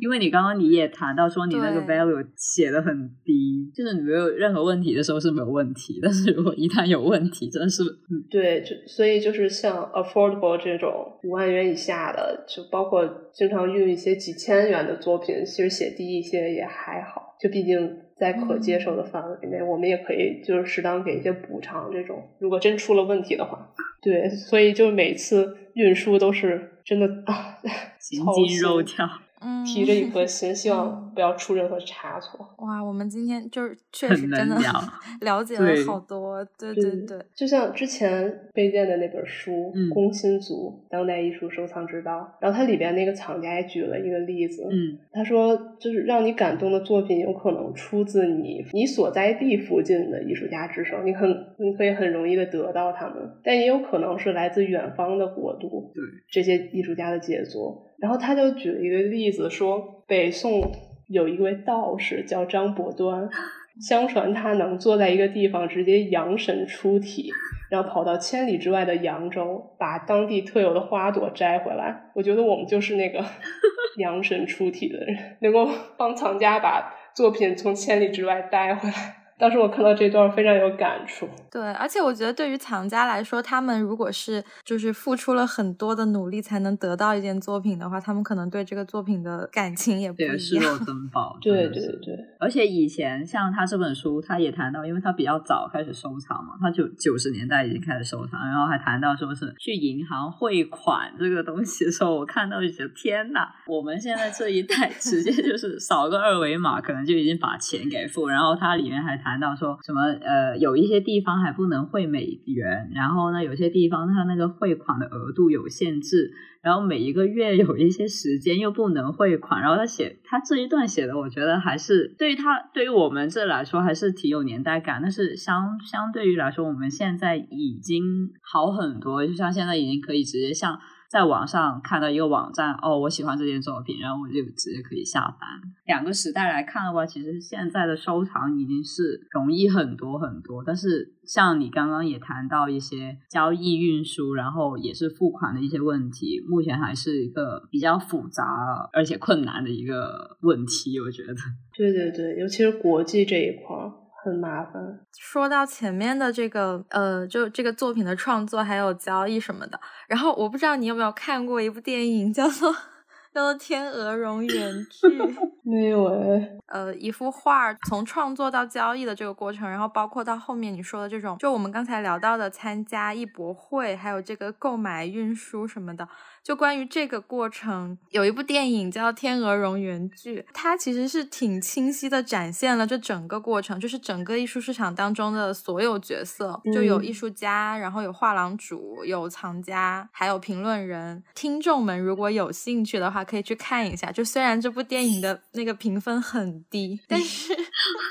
因为你刚刚你也谈到说你那个 value 写的很低，就是你没有任何问题的时候是没有问题，但是如果一旦有问题，真的是对，就所以就是像 affordable 这种五万元以下的，就包括经常用一些几千元的作品，其实写低一些也还好，就毕竟在可接受的范围内，我们也可以就是适当给一些补偿，这种如果真出了问题的话，对，所以就每次运输都是。真的啊，心惊肉跳，提着一颗心，希望不要出任何差错。哇，我们今天就是确实真的 了解了好多，对对对。就像之前推荐的那本书《工薪族：当代艺术收藏之道》，然后它里边那个藏家也举了一个例子，嗯，他说就是让你感动的作品，有可能出自你你所在地附近的艺术家之手，你很你可以很容易的得到他们，但也有可能是来自远方的国度，对这些。艺术家的杰作，然后他就举了一个例子，说北宋有一位道士叫张伯端，相传他能坐在一个地方直接阳神出体，然后跑到千里之外的扬州，把当地特有的花朵摘回来。我觉得我们就是那个 阳神出体的人，能够帮藏家把作品从千里之外带回来。当时我看到这段非常有感触。对，而且我觉得对于藏家来说，他们如果是就是付出了很多的努力才能得到一件作品的话，他们可能对这个作品的感情也不一样。视若珍宝。对对对。而且以前像他这本书，他也谈到，因为他比较早开始收藏嘛，他就九十年代已经开始收藏，然后还谈到说是去银行汇款这个东西的时候，我看到就觉得天呐，我们现在这一代 直接就是扫个二维码，可能就已经把钱给付，然后它里面还谈。谈到说什么呃，有一些地方还不能汇美元，然后呢，有些地方它那个汇款的额度有限制，然后每一个月有一些时间又不能汇款，然后他写他这一段写的，我觉得还是对于他对于我们这来说还是挺有年代感，但是相相对于来说，我们现在已经好很多，就像现在已经可以直接像。在网上看到一个网站，哦，我喜欢这件作品，然后我就直接可以下单。两个时代来看的话，其实现在的收藏已经是容易很多很多。但是像你刚刚也谈到一些交易、运输，然后也是付款的一些问题，目前还是一个比较复杂而且困难的一个问题，我觉得。对对对，尤其是国际这一块儿。很麻烦。说到前面的这个，呃，就这个作品的创作还有交易什么的，然后我不知道你有没有看过一部电影，叫做。叫做《天鹅绒原 剧》，没有哎。呃，一幅画从创作到交易的这个过程，然后包括到后面你说的这种，就我们刚才聊到的参加艺博会，还有这个购买、运输什么的，就关于这个过程，有一部电影叫《天鹅绒原剧》，它其实是挺清晰的展现了这整个过程，就是整个艺术市场当中的所有角色，就有艺术家，然后有画廊主，有藏家，还有评论人。听众们如果有兴趣的话，可以去看一下，就虽然这部电影的那个评分很低，但是，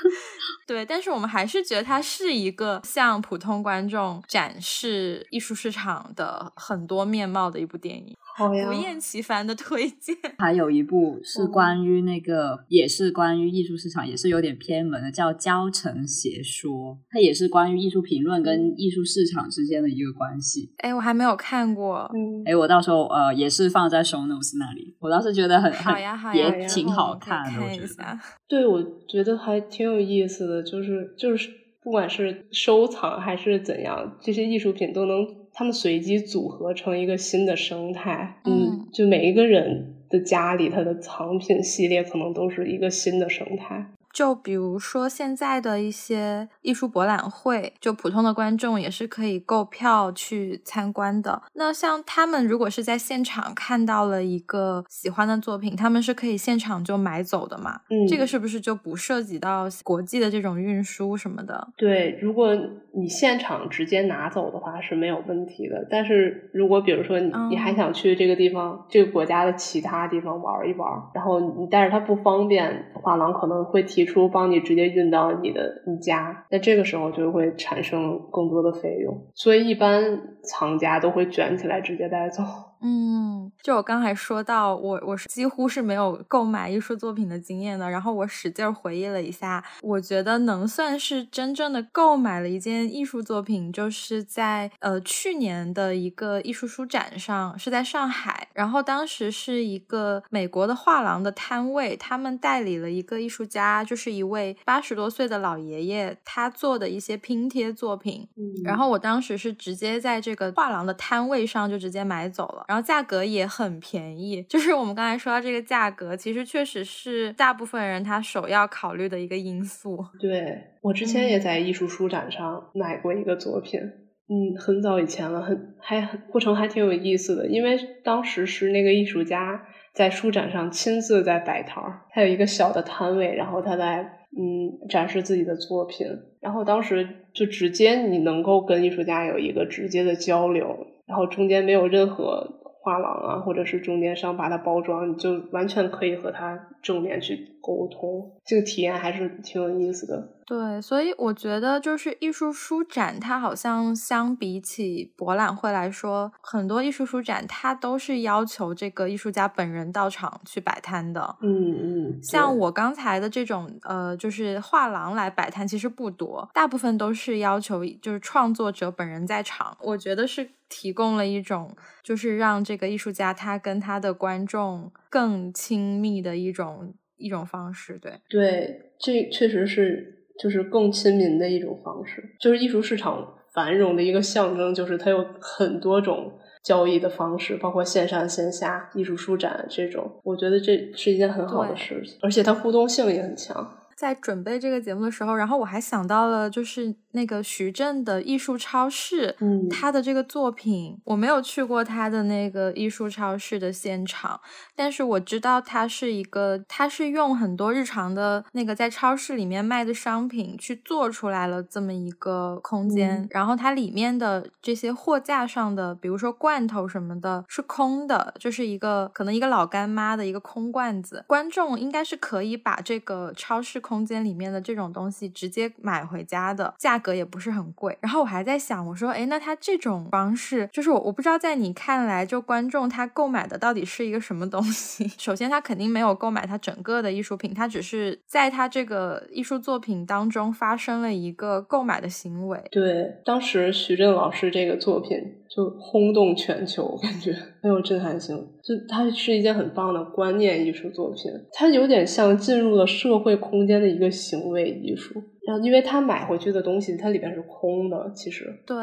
对，但是我们还是觉得它是一个向普通观众展示艺术市场的很多面貌的一部电影。不厌其烦的推荐，还有一部是关于那个，也是关于艺术市场，也是有点偏门的，叫《交城邪说》，它也是关于艺术评论跟艺术市场之间的一个关系。哎，我还没有看过。嗯哎，我到时候呃也是放在 show notes 那里。我当时觉得很好呀，好呀，也挺好看的。我觉得。对，我觉得还挺有意思的，就是就是不管是收藏还是怎样，这些艺术品都能。他们随机组合成一个新的生态，嗯，就每一个人的家里，他的藏品系列可能都是一个新的生态。就比如说现在的一些艺术博览会，就普通的观众也是可以购票去参观的。那像他们如果是在现场看到了一个喜欢的作品，他们是可以现场就买走的嘛？嗯，这个是不是就不涉及到国际的这种运输什么的？对，如果你现场直接拿走的话是没有问题的。但是如果比如说你你还想去这个地方、这个国家的其他地方玩一玩，然后你但是它不方便，画廊可能会提。提出帮你直接运到你的你家，那这个时候就会产生更多的费用，所以一般藏家都会卷起来直接带走。嗯，就我刚才说到，我我是几乎是没有购买艺术作品的经验的。然后我使劲回忆了一下，我觉得能算是真正的购买了一件艺术作品，就是在呃去年的一个艺术书展上，是在上海。然后当时是一个美国的画廊的摊位，他们代理了一个艺术家，就是一位八十多岁的老爷爷，他做的一些拼贴作品。然后我当时是直接在这个画廊的摊位上就直接买走了。然后价格也很便宜，就是我们刚才说到这个价格，其实确实是大部分人他首要考虑的一个因素。对我之前也在艺术书展上买过一个作品，嗯，很早以前了，很还过程还挺有意思的，因为当时是那个艺术家在书展上亲自在摆摊儿，他有一个小的摊位，然后他在嗯展示自己的作品，然后当时就直接你能够跟艺术家有一个直接的交流，然后中间没有任何。画廊啊，或者是中间商把它包装，你就完全可以和他正面去沟通，这个体验还是挺有意思的。对，所以我觉得就是艺术书展，它好像相比起博览会来说，很多艺术书展它都是要求这个艺术家本人到场去摆摊的。嗯嗯，像我刚才的这种呃，就是画廊来摆摊其实不多，大部分都是要求就是创作者本人在场。我觉得是提供了一种就是让这个艺术家他跟他的观众更亲密的一种一种方式。对对，这确实是。就是更亲民的一种方式，就是艺术市场繁荣的一个象征，就是它有很多种交易的方式，包括线上线下、艺术书展这种，我觉得这是一件很好的事情，而且它互动性也很强。在准备这个节目的时候，然后我还想到了，就是那个徐震的艺术超市，嗯，他的这个作品，我没有去过他的那个艺术超市的现场，但是我知道他是一个，他是用很多日常的那个在超市里面卖的商品去做出来了这么一个空间，然后它里面的这些货架上的，比如说罐头什么的，是空的，就是一个可能一个老干妈的一个空罐子，观众应该是可以把这个超市空。空间里面的这种东西直接买回家的，价格也不是很贵。然后我还在想，我说，哎，那他这种方式，就是我我不知道在你看来，就观众他购买的到底是一个什么东西？首先，他肯定没有购买他整个的艺术品，他只是在他这个艺术作品当中发生了一个购买的行为。对，当时徐震老师这个作品就轰动全球，感觉 很有震撼性。就它是一件很棒的观念艺术作品，它有点像进入了社会空间的一个行为艺术。然后，因为他买回去的东西，它里边是空的，其实对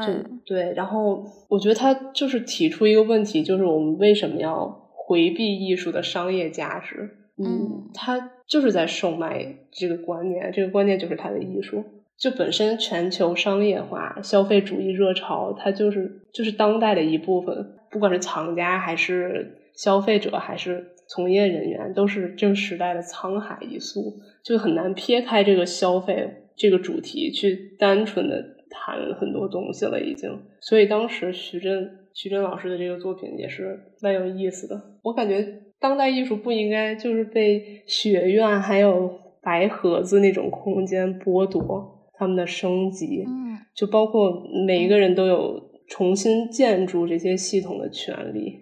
对。然后，我觉得他就是提出一个问题，就是我们为什么要回避艺术的商业价值？嗯，他就是在售卖这个观念，这个观念就是他的艺术。就本身全球商业化、消费主义热潮，它就是就是当代的一部分。不管是藏家还是消费者，还是从业人员，都是这个时代的沧海一粟，就很难撇开这个消费这个主题去单纯的谈很多东西了。已经，所以当时徐峥徐峥老师的这个作品也是蛮有意思的。我感觉当代艺术不应该就是被学院还有白盒子那种空间剥夺。他们的升级，嗯，就包括每一个人都有重新建筑这些系统的权利，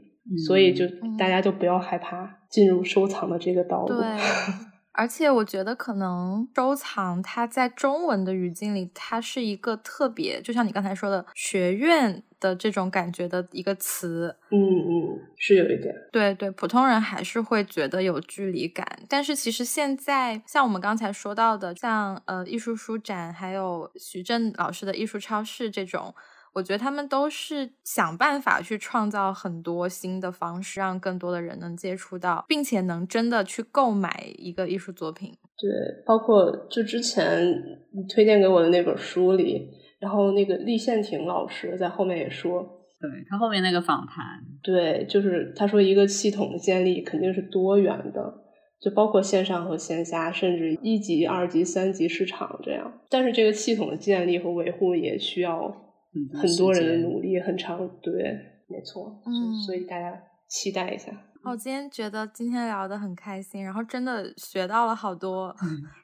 所以就大家就不要害怕进入收藏的这个道路。对，而且我觉得可能收藏它在中文的语境里，它是一个特别，就像你刚才说的学院。的这种感觉的一个词，嗯嗯，是有一点，对对，普通人还是会觉得有距离感。但是其实现在，像我们刚才说到的，像呃艺术书展，还有徐震老师的艺术超市这种，我觉得他们都是想办法去创造很多新的方式，让更多的人能接触到，并且能真的去购买一个艺术作品。对，包括就之前你推荐给我的那本书里。然后那个立宪庭老师在后面也说，对他后面那个访谈，对，就是他说一个系统的建立肯定是多元的，就包括线上和线下，甚至一级、二级、三级市场这样。但是这个系统的建立和维护也需要很多人的努力，很长。对，没错，嗯，所以大家期待一下。我今天觉得今天聊的很开心，然后真的学到了好多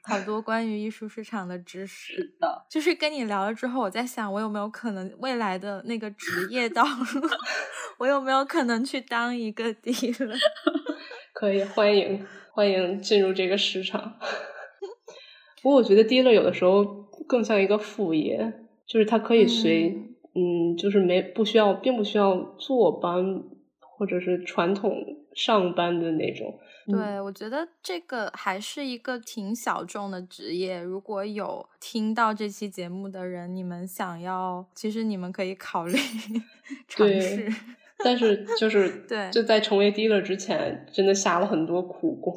好多关于艺术市场的知识。是的，就是跟你聊了之后，我在想，我有没有可能未来的那个职业道路，我有没有可能去当一个 dealer？可以，欢迎欢迎进入这个市场。不过我觉得 dealer 有的时候更像一个副业，就是它可以随嗯，就是没不需要，并不需要坐班或者是传统。上班的那种，对我觉得这个还是一个挺小众的职业。如果有听到这期节目的人，你们想要，其实你们可以考虑 尝试。但是就 是对，就在成为 dealer 之前，真的下了很多苦功，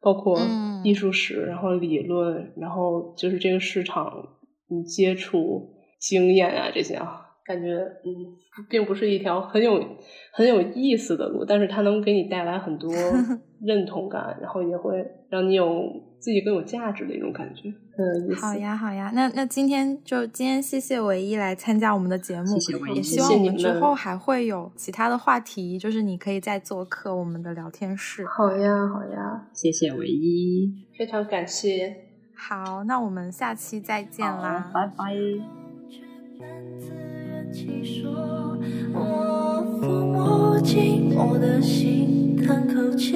包括艺术史，然后理论，然后就是这个市场你接触经验啊这些啊。感觉嗯，并不是一条很有很有意思的路，但是它能给你带来很多 认同感，然后也会让你有自己更有价值的一种感觉。嗯，好呀，好呀，那那今天就今天谢谢唯一来参加我们的节目，也希望我们之后还会有其他的话题，就是你可以再做客我们的聊天室。好呀，好呀，谢谢唯一，非常感谢。好，那我们下期再见啦，拜拜。起说，我抚摸寂寞的心，叹口气，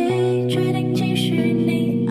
决定继续你爱你。